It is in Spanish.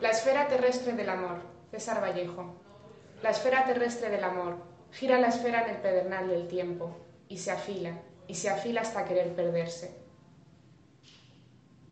La esfera terrestre del amor, César Vallejo. La esfera terrestre del amor, gira la esfera en el pedernal del tiempo, y se afila, y se afila hasta querer perderse.